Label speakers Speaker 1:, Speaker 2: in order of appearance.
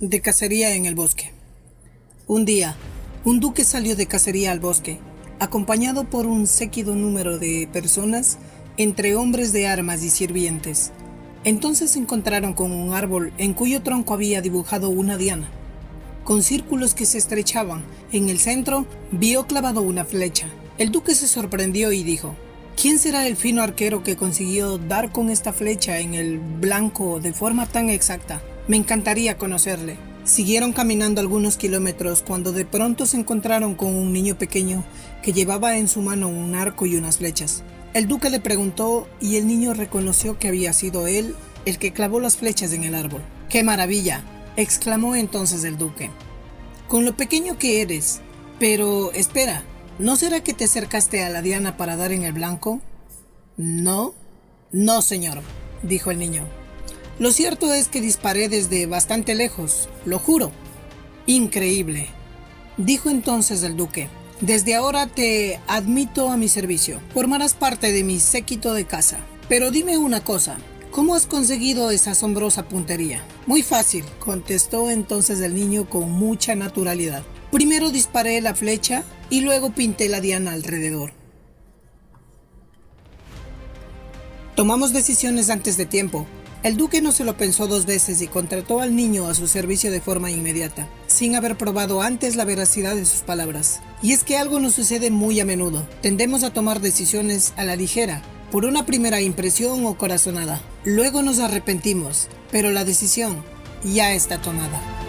Speaker 1: De cacería en el bosque. Un día, un duque salió de cacería al bosque, acompañado por un séquido número de personas, entre hombres de armas y sirvientes. Entonces se encontraron con un árbol en cuyo tronco había dibujado una diana, con círculos que se estrechaban. En el centro vio clavado una flecha. El duque se sorprendió y dijo, ¿Quién será el fino arquero que consiguió dar con esta flecha en el blanco de forma tan exacta? Me encantaría conocerle. Siguieron caminando algunos kilómetros cuando de pronto se encontraron con un niño pequeño que llevaba en su mano un arco y unas flechas. El duque le preguntó y el niño reconoció que había sido él el que clavó las flechas en el árbol. ¡Qué maravilla! exclamó entonces el duque. Con lo pequeño que eres. Pero espera, ¿no será que te acercaste a la diana para dar en el blanco? No. No, señor, dijo el niño. Lo cierto es que disparé desde bastante lejos, lo juro. Increíble, dijo entonces el duque. Desde ahora te admito a mi servicio. Formarás parte de mi séquito de casa. Pero dime una cosa, ¿cómo has conseguido esa asombrosa puntería? Muy fácil, contestó entonces el niño con mucha naturalidad. Primero disparé la flecha y luego pinté la diana alrededor. Tomamos decisiones antes de tiempo, el duque no se lo pensó dos veces y contrató al niño a su servicio de forma inmediata, sin haber probado antes la veracidad de sus palabras. Y es que algo nos sucede muy a menudo. Tendemos a tomar decisiones a la ligera, por una primera impresión o corazonada. Luego nos arrepentimos, pero la decisión ya está tomada.